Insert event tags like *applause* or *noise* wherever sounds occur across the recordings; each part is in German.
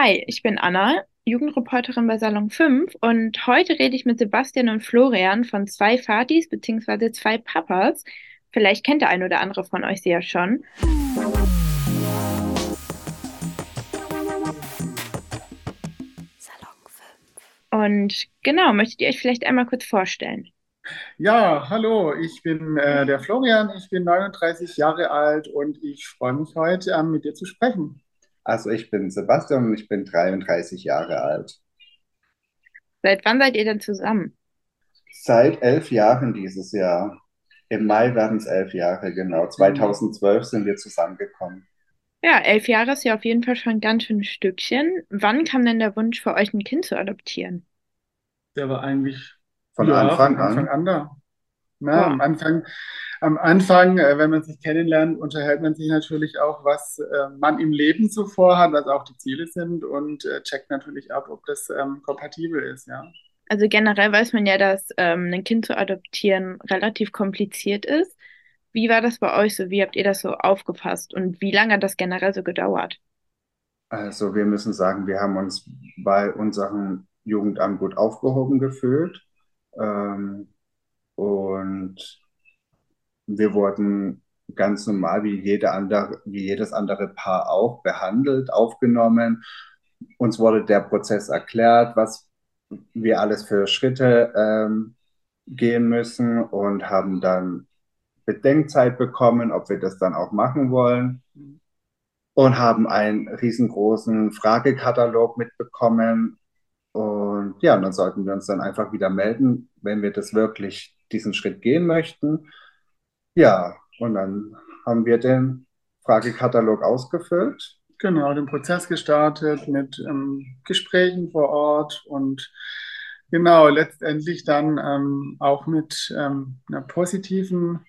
Hi, ich bin Anna, Jugendreporterin bei Salon 5 und heute rede ich mit Sebastian und Florian von zwei Fatis bzw. zwei Papas. Vielleicht kennt der ein oder andere von euch sie ja schon. Salon 5. Und genau, möchtet ihr euch vielleicht einmal kurz vorstellen? Ja, hallo, ich bin äh, der Florian, ich bin 39 Jahre alt und ich freue mich heute, ähm, mit dir zu sprechen. Also ich bin Sebastian und ich bin 33 Jahre alt. Seit wann seid ihr denn zusammen? Seit elf Jahren dieses Jahr. Im Mai werden es elf Jahre, genau. 2012 sind wir zusammengekommen. Ja, elf Jahre ist ja auf jeden Fall schon ein ganz schönes Stückchen. Wann kam denn der Wunsch für euch, ein Kind zu adoptieren? Der war eigentlich Von ja, Anfang von Anfang an. an da. Na, Boah, am Anfang, am Anfang, äh, wenn man sich kennenlernt, unterhält man sich natürlich auch, was äh, man im Leben so vorhat, was auch die Ziele sind und äh, checkt natürlich ab, ob das ähm, kompatibel ist, ja. also generell weiß man ja, dass ähm, ein Kind zu adoptieren relativ kompliziert ist. Wie war das bei euch so? Wie habt ihr das so aufgefasst? Und wie lange hat das generell so gedauert? Also wir müssen sagen, wir haben uns bei unserem Jugendamt gut aufgehoben gefühlt. Ähm, und wir wurden ganz normal wie jede andere, wie jedes andere Paar auch behandelt, aufgenommen. Uns wurde der Prozess erklärt, was wir alles für Schritte ähm, gehen müssen und haben dann Bedenkzeit bekommen, ob wir das dann auch machen wollen und haben einen riesengroßen Fragekatalog mitbekommen. Und ja, dann sollten wir uns dann einfach wieder melden, wenn wir das wirklich diesen Schritt gehen möchten. Ja, und dann haben wir den Fragekatalog ausgefüllt. Genau, den Prozess gestartet mit ähm, Gesprächen vor Ort und genau, letztendlich dann ähm, auch mit ähm, einer positiven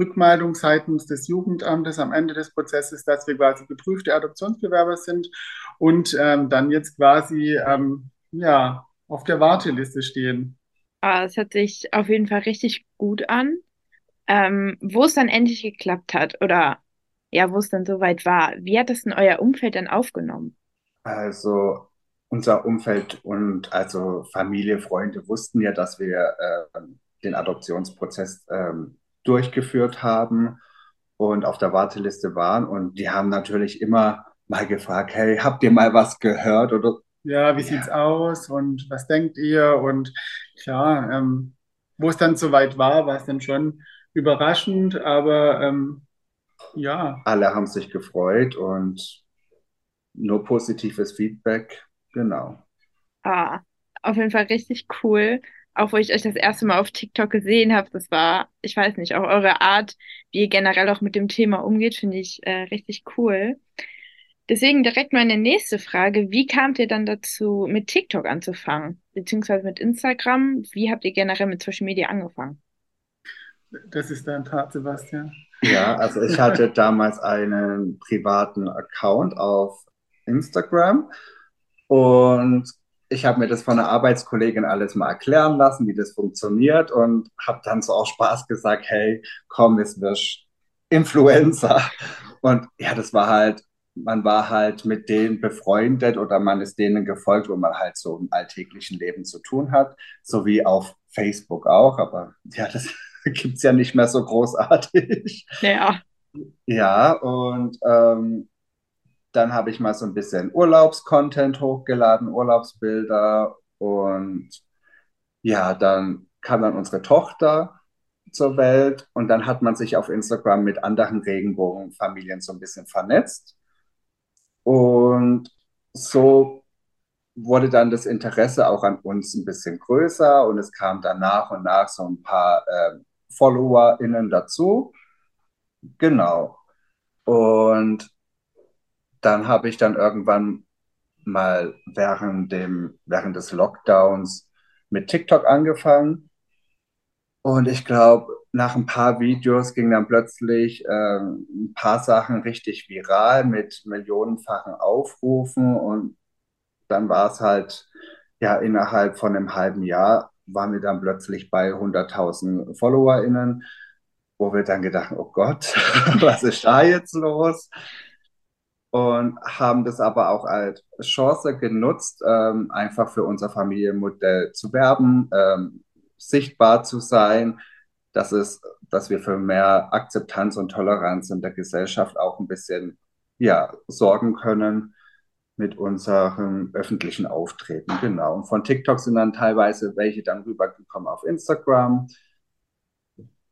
Rückmeldung seitens des Jugendamtes am Ende des Prozesses, dass wir quasi geprüfte Adoptionsbewerber sind und ähm, dann jetzt quasi ähm, ja, auf der Warteliste stehen. Ah, es hört sich auf jeden Fall richtig gut an. Ähm, wo es dann endlich geklappt hat oder ja, wo es dann soweit war. Wie hat das in euer Umfeld dann aufgenommen? Also unser Umfeld und also Familie, Freunde wussten ja, dass wir äh, den Adoptionsprozess ähm, durchgeführt haben und auf der Warteliste waren. Und die haben natürlich immer mal gefragt, hey, habt ihr mal was gehört? Oder Ja, wie sieht's ja, aus und was denkt ihr? Und klar, ähm, wo es dann soweit war, war es dann schon überraschend, aber ähm, ja, alle haben sich gefreut und nur positives Feedback. Genau. Ah, auf jeden Fall richtig cool. Auch wo ich euch das erste Mal auf TikTok gesehen habe, das war, ich weiß nicht, auch eure Art, wie ihr generell auch mit dem Thema umgeht, finde ich äh, richtig cool. Deswegen direkt meine nächste Frage. Wie kamt ihr dann dazu, mit TikTok anzufangen? Beziehungsweise mit Instagram? Wie habt ihr generell mit Social Media angefangen? Das ist dein Part, Sebastian. Ja, also ich hatte *laughs* damals einen privaten Account auf Instagram und ich habe mir das von einer Arbeitskollegin alles mal erklären lassen, wie das funktioniert und habe dann so aus Spaß gesagt, hey, komm, jetzt wirst Influencer. Und ja, das war halt, man war halt mit denen befreundet oder man ist denen gefolgt, wo man halt so im alltäglichen Leben zu tun hat, so wie auf Facebook auch, aber ja, das *laughs* gibt's ja nicht mehr so großartig. Ja, Ja, und ähm, dann habe ich mal so ein bisschen Urlaubscontent hochgeladen, Urlaubsbilder und ja, dann kam dann unsere Tochter zur Welt und dann hat man sich auf Instagram mit anderen Regenbogenfamilien so ein bisschen vernetzt und so wurde dann das Interesse auch an uns ein bisschen größer und es kam dann nach und nach so ein paar äh, FollowerInnen dazu. Genau. Und dann habe ich dann irgendwann mal während dem, während des Lockdowns mit TikTok angefangen. Und ich glaube, nach ein paar Videos ging dann plötzlich ähm, ein paar Sachen richtig viral mit millionenfachen Aufrufen. Und dann war es halt, ja, innerhalb von einem halben Jahr waren wir dann plötzlich bei 100.000 FollowerInnen, wo wir dann gedacht, oh Gott, *laughs* was ist da jetzt los? und haben das aber auch als Chance genutzt, ähm, einfach für unser Familienmodell zu werben, ähm, sichtbar zu sein, dass, es, dass wir für mehr Akzeptanz und Toleranz in der Gesellschaft auch ein bisschen ja, sorgen können mit unserem öffentlichen Auftreten. Genau. Und von TikTok sind dann teilweise welche dann rübergekommen auf Instagram.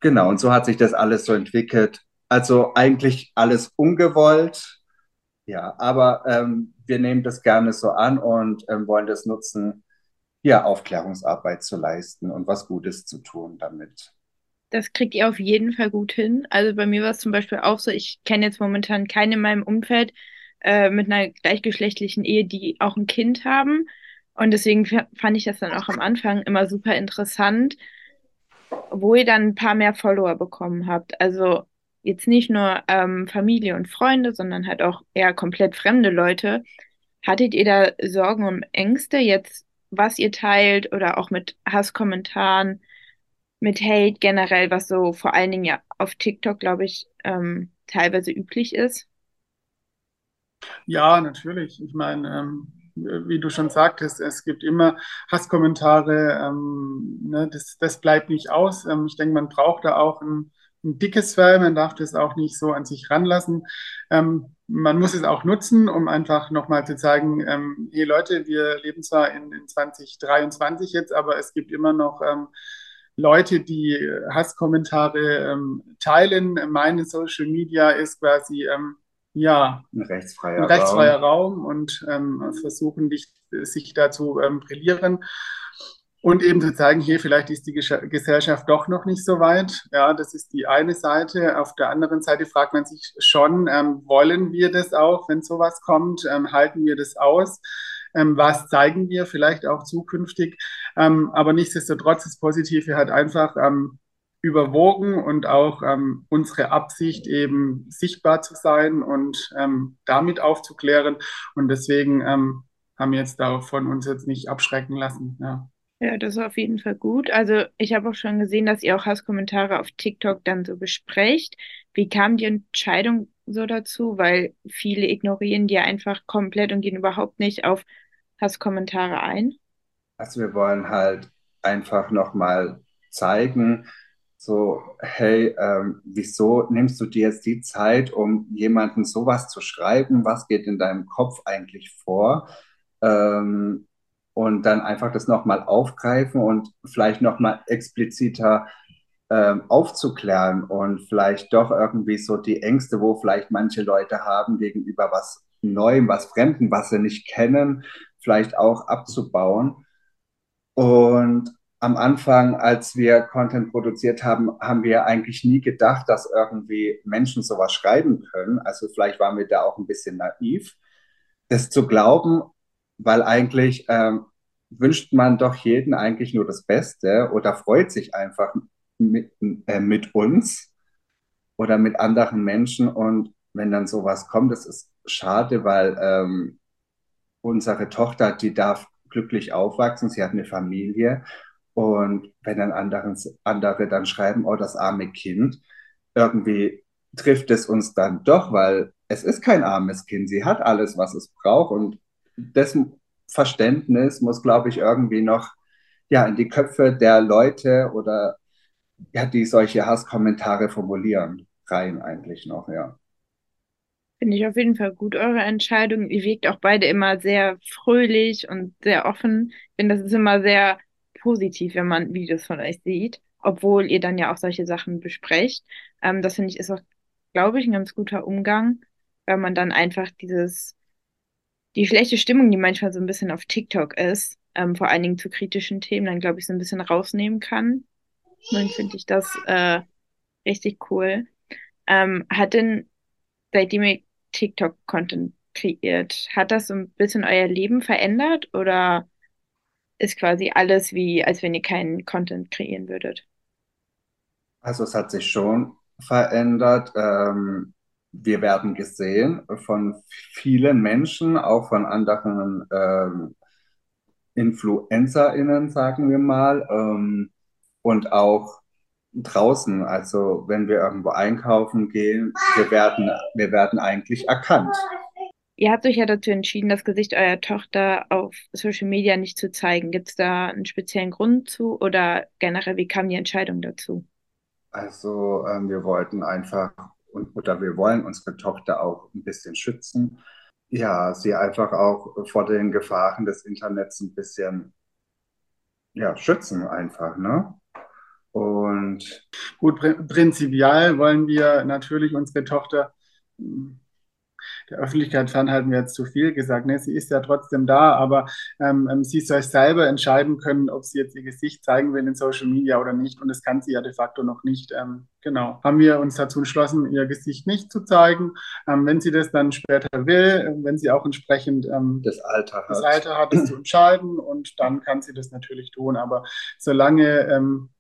Genau, und so hat sich das alles so entwickelt. Also eigentlich alles ungewollt, ja, aber ähm, wir nehmen das gerne so an und ähm, wollen das nutzen, ja, Aufklärungsarbeit zu leisten und was Gutes zu tun damit. Das kriegt ihr auf jeden Fall gut hin. Also bei mir war es zum Beispiel auch so, ich kenne jetzt momentan keinen in meinem Umfeld äh, mit einer gleichgeschlechtlichen Ehe, die auch ein Kind haben. Und deswegen fand ich das dann auch am Anfang immer super interessant, wo ihr dann ein paar mehr Follower bekommen habt. Also jetzt nicht nur ähm, Familie und Freunde, sondern halt auch eher komplett fremde Leute. Hattet ihr da Sorgen und Ängste jetzt, was ihr teilt oder auch mit Hasskommentaren, mit Hate generell, was so vor allen Dingen ja auf TikTok, glaube ich, ähm, teilweise üblich ist? Ja, natürlich. Ich meine, ähm, wie du schon sagtest, es gibt immer Hasskommentare. Ähm, ne, das, das bleibt nicht aus. Ähm, ich denke, man braucht da auch ein, ein dickes Fell. Man darf das auch nicht so an sich ranlassen. Ähm, man muss es auch nutzen, um einfach nochmal zu zeigen, ähm, hey Leute, wir leben zwar in, in 2023 jetzt, aber es gibt immer noch ähm, Leute, die Hasskommentare teilen. Meine Social Media ist quasi ja, ein rechtsfreier, ein rechtsfreier Raum. Raum, und ähm, versuchen, dich, sich da zu ähm, brillieren und eben zu zeigen, hier vielleicht ist die Gesellschaft doch noch nicht so weit. Ja, das ist die eine Seite. Auf der anderen Seite fragt man sich schon, ähm, wollen wir das auch, wenn sowas kommt? Ähm, halten wir das aus? Ähm, was zeigen wir vielleicht auch zukünftig? Ähm, aber nichtsdestotrotz, das Positive hat einfach, ähm, überwogen und auch ähm, unsere Absicht eben sichtbar zu sein und ähm, damit aufzuklären. Und deswegen ähm, haben wir jetzt davon uns jetzt nicht abschrecken lassen. Ja. Ja, das ist auf jeden Fall gut. Also ich habe auch schon gesehen, dass ihr auch Hasskommentare auf TikTok dann so besprecht. Wie kam die Entscheidung so dazu? Weil viele ignorieren die einfach komplett und gehen überhaupt nicht auf Hasskommentare ein. Also wir wollen halt einfach nochmal zeigen, so, hey, ähm, wieso nimmst du dir jetzt die Zeit, um jemanden sowas zu schreiben? Was geht in deinem Kopf eigentlich vor? Ähm, und dann einfach das nochmal aufgreifen und vielleicht nochmal expliziter ähm, aufzuklären und vielleicht doch irgendwie so die Ängste, wo vielleicht manche Leute haben gegenüber was Neuem, was Fremden, was sie nicht kennen, vielleicht auch abzubauen. Und am Anfang, als wir Content produziert haben, haben wir eigentlich nie gedacht, dass irgendwie Menschen sowas schreiben können. Also vielleicht waren wir da auch ein bisschen naiv, das zu glauben, weil eigentlich ähm, wünscht man doch jeden eigentlich nur das Beste oder freut sich einfach mit, äh, mit uns oder mit anderen Menschen. Und wenn dann sowas kommt, das ist schade, weil ähm, unsere Tochter, die darf glücklich aufwachsen, sie hat eine Familie und wenn dann anderen, andere dann schreiben, oh, das arme Kind, irgendwie trifft es uns dann doch, weil es ist kein armes Kind. Sie hat alles, was es braucht. Und das Verständnis muss, glaube ich, irgendwie noch ja, in die Köpfe der Leute oder ja, die solche Hasskommentare formulieren, rein eigentlich noch, ja. Finde ich auf jeden Fall gut, eure Entscheidung. Ihr wirkt auch beide immer sehr fröhlich und sehr offen. Ich finde, das ist immer sehr positiv, wenn man Videos von euch sieht, obwohl ihr dann ja auch solche Sachen besprecht. Ähm, das finde ich ist auch, glaube ich, ein ganz guter Umgang, weil man dann einfach dieses, die schlechte Stimmung, die manchmal so ein bisschen auf TikTok ist, ähm, vor allen Dingen zu kritischen Themen, dann glaube ich so ein bisschen rausnehmen kann. dann finde ich das äh, richtig cool. Ähm, hat denn, seitdem ihr TikTok-Content kreiert, hat das so ein bisschen euer Leben verändert oder ist quasi alles wie, als wenn ihr keinen Content kreieren würdet. Also es hat sich schon verändert. Ähm, wir werden gesehen von vielen Menschen, auch von anderen ähm, InfluencerInnen, sagen wir mal, ähm, und auch draußen. Also wenn wir irgendwo einkaufen gehen, wir werden, wir werden eigentlich erkannt. Ihr habt euch ja dazu entschieden, das Gesicht eurer Tochter auf Social Media nicht zu zeigen. Gibt es da einen speziellen Grund zu oder generell, wie kam die Entscheidung dazu? Also ähm, wir wollten einfach und, oder wir wollen unsere Tochter auch ein bisschen schützen. Ja, sie einfach auch vor den Gefahren des Internets ein bisschen ja, schützen einfach, ne? Und Gut, prinzipiell wollen wir natürlich unsere Tochter der Öffentlichkeit fernhalten wir jetzt zu viel gesagt. Ne? Sie ist ja trotzdem da, aber ähm, ähm, sie soll selber entscheiden können, ob sie jetzt ihr Gesicht zeigen will in Social Media oder nicht. Und das kann sie ja de facto noch nicht. Ähm, genau. Haben wir uns dazu entschlossen, ihr Gesicht nicht zu zeigen. Ähm, wenn sie das dann später will, wenn sie auch entsprechend ähm, das Alter hat, das Alter hat, das zu entscheiden. Und dann kann sie das natürlich tun. Aber solange ähm,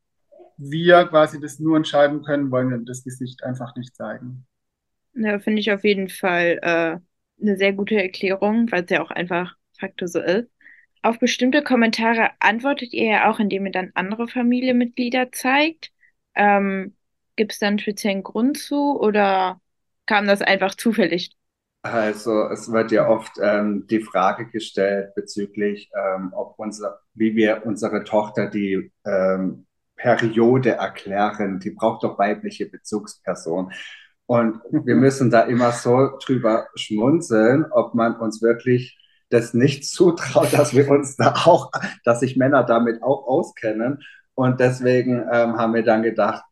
wir quasi das nur entscheiden können, wollen wir das Gesicht einfach nicht zeigen. Ja, finde ich auf jeden Fall äh, eine sehr gute Erklärung, weil es ja auch einfach Faktor so ist. Auf bestimmte Kommentare antwortet ihr ja auch, indem ihr dann andere Familienmitglieder zeigt. Ähm, gibt es da einen speziellen Grund zu oder kam das einfach zufällig? Also es wird ja oft ähm, die Frage gestellt bezüglich, ähm, ob unser, wie wir unsere Tochter die ähm, Periode erklären. Die braucht doch weibliche Bezugsperson. Und wir müssen da immer so drüber schmunzeln, ob man uns wirklich das nicht zutraut, dass wir uns da auch, dass sich Männer damit auch auskennen. Und deswegen ähm, haben wir dann gedacht,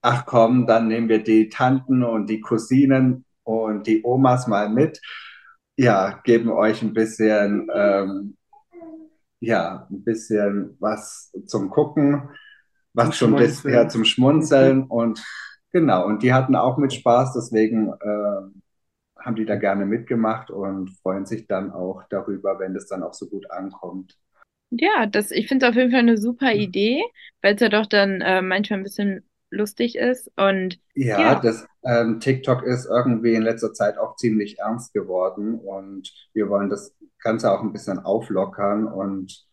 ach komm, dann nehmen wir die Tanten und die Cousinen und die Omas mal mit. Ja, geben euch ein bisschen, ähm, ja, ein bisschen was zum Gucken, was zum, zum, ja, zum Schmunzeln und Genau, und die hatten auch mit Spaß, deswegen äh, haben die da gerne mitgemacht und freuen sich dann auch darüber, wenn das dann auch so gut ankommt. Ja, das, ich finde es auf jeden Fall eine super Idee, weil es ja doch dann äh, manchmal ein bisschen lustig ist. Und ja, ja. das ähm, TikTok ist irgendwie in letzter Zeit auch ziemlich ernst geworden und wir wollen das Ganze auch ein bisschen auflockern und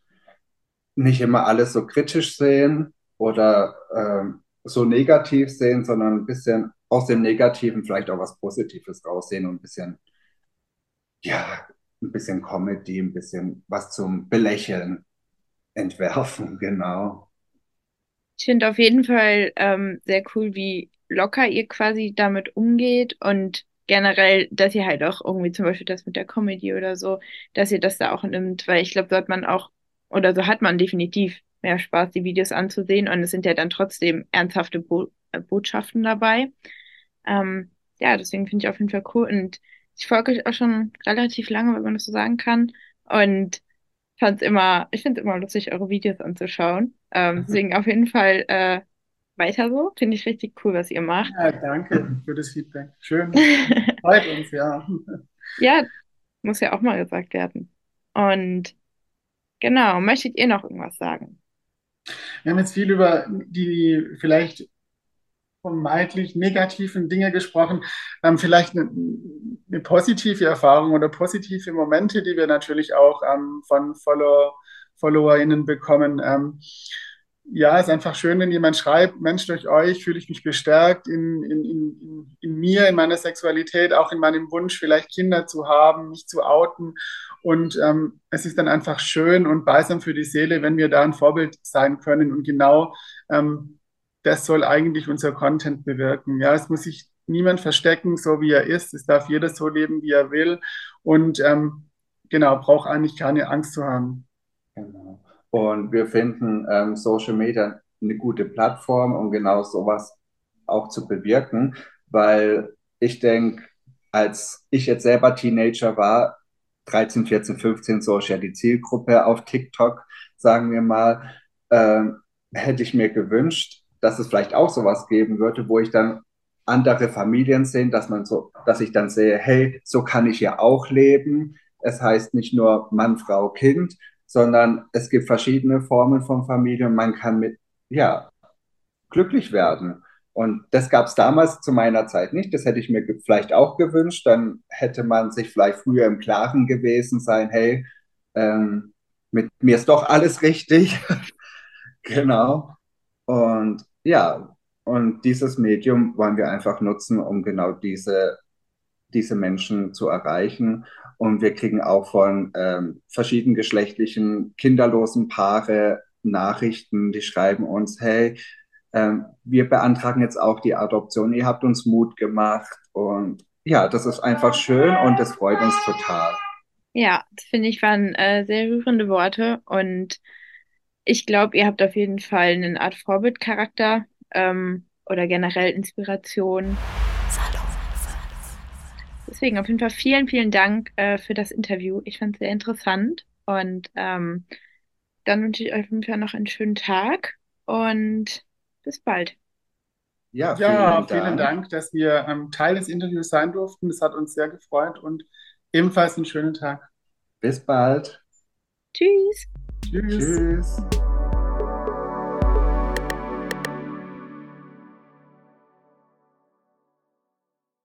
nicht immer alles so kritisch sehen oder ähm, so negativ sehen, sondern ein bisschen aus dem Negativen vielleicht auch was Positives raussehen und ein bisschen, ja, ein bisschen Comedy, ein bisschen was zum Belächeln entwerfen, *laughs* genau. Ich finde auf jeden Fall ähm, sehr cool, wie locker ihr quasi damit umgeht und generell, dass ihr halt auch irgendwie zum Beispiel das mit der Comedy oder so, dass ihr das da auch nimmt, weil ich glaube, so hat man auch, oder so hat man definitiv mehr Spaß, die Videos anzusehen. Und es sind ja dann trotzdem ernsthafte Bo äh, Botschaften dabei. Ähm, ja, deswegen finde ich auf jeden Fall cool. Und ich folge euch auch schon relativ lange, wenn man das so sagen kann. Und fand's immer, ich finde es immer lustig, eure Videos anzuschauen. Ähm, mhm. deswegen auf jeden Fall äh, weiter so. Finde ich richtig cool, was ihr macht. Ja, danke für das Feedback. Schön. *laughs* Freut uns, ja. Ja, muss ja auch mal gesagt werden. Und genau, möchtet ihr noch irgendwas sagen? Wir haben jetzt viel über die vielleicht vermeintlich negativen Dinge gesprochen. Ähm, vielleicht eine, eine, positive Erfahrung oder positive Momente, die wir natürlich auch ähm, von Follower, FollowerInnen bekommen. Ähm, ja, es ist einfach schön, wenn jemand schreibt, Mensch, durch euch fühle ich mich bestärkt in, in, in, in mir, in meiner Sexualität, auch in meinem Wunsch, vielleicht Kinder zu haben, mich zu outen. Und ähm, es ist dann einfach schön und balsam für die Seele, wenn wir da ein Vorbild sein können. Und genau ähm, das soll eigentlich unser Content bewirken. Ja, es muss sich niemand verstecken, so wie er ist. Es darf jeder so leben, wie er will. Und ähm, genau, braucht eigentlich keine Angst zu haben. Genau. Und wir finden ähm, Social Media eine gute Plattform, um genau sowas auch zu bewirken, weil ich denke, als ich jetzt selber Teenager war, 13, 14, 15, so ist ja die Zielgruppe auf TikTok, sagen wir mal, ähm, hätte ich mir gewünscht, dass es vielleicht auch sowas geben würde, wo ich dann andere Familien sehe, dass man so, dass ich dann sehe, hey, so kann ich ja auch leben. Es heißt nicht nur Mann, Frau, Kind, sondern es gibt verschiedene Formen von Familie und man kann mit, ja, glücklich werden. Und das gab es damals zu meiner Zeit nicht. Das hätte ich mir vielleicht auch gewünscht. Dann hätte man sich vielleicht früher im Klaren gewesen sein, hey, ähm, mit mir ist doch alles richtig. *laughs* genau. Und ja, und dieses Medium wollen wir einfach nutzen, um genau diese diese Menschen zu erreichen. Und wir kriegen auch von ähm, verschiedenen geschlechtlichen, kinderlosen Paare Nachrichten, die schreiben uns, hey, ähm, wir beantragen jetzt auch die Adoption, ihr habt uns Mut gemacht. Und ja, das ist einfach schön und das freut uns total. Ja, das finde ich waren äh, sehr rührende Worte und ich glaube, ihr habt auf jeden Fall eine Art Vorbildcharakter ähm, oder generell Inspiration. Deswegen auf jeden Fall vielen, vielen Dank äh, für das Interview. Ich fand es sehr interessant und ähm, dann wünsche ich euch auf jeden Fall noch einen schönen Tag und bis bald. Ja, vielen, ja, Dank. vielen Dank, dass wir ähm, Teil des Interviews sein durften. Es hat uns sehr gefreut und ebenfalls einen schönen Tag. Bis bald. Tschüss. Tschüss. Tschüss.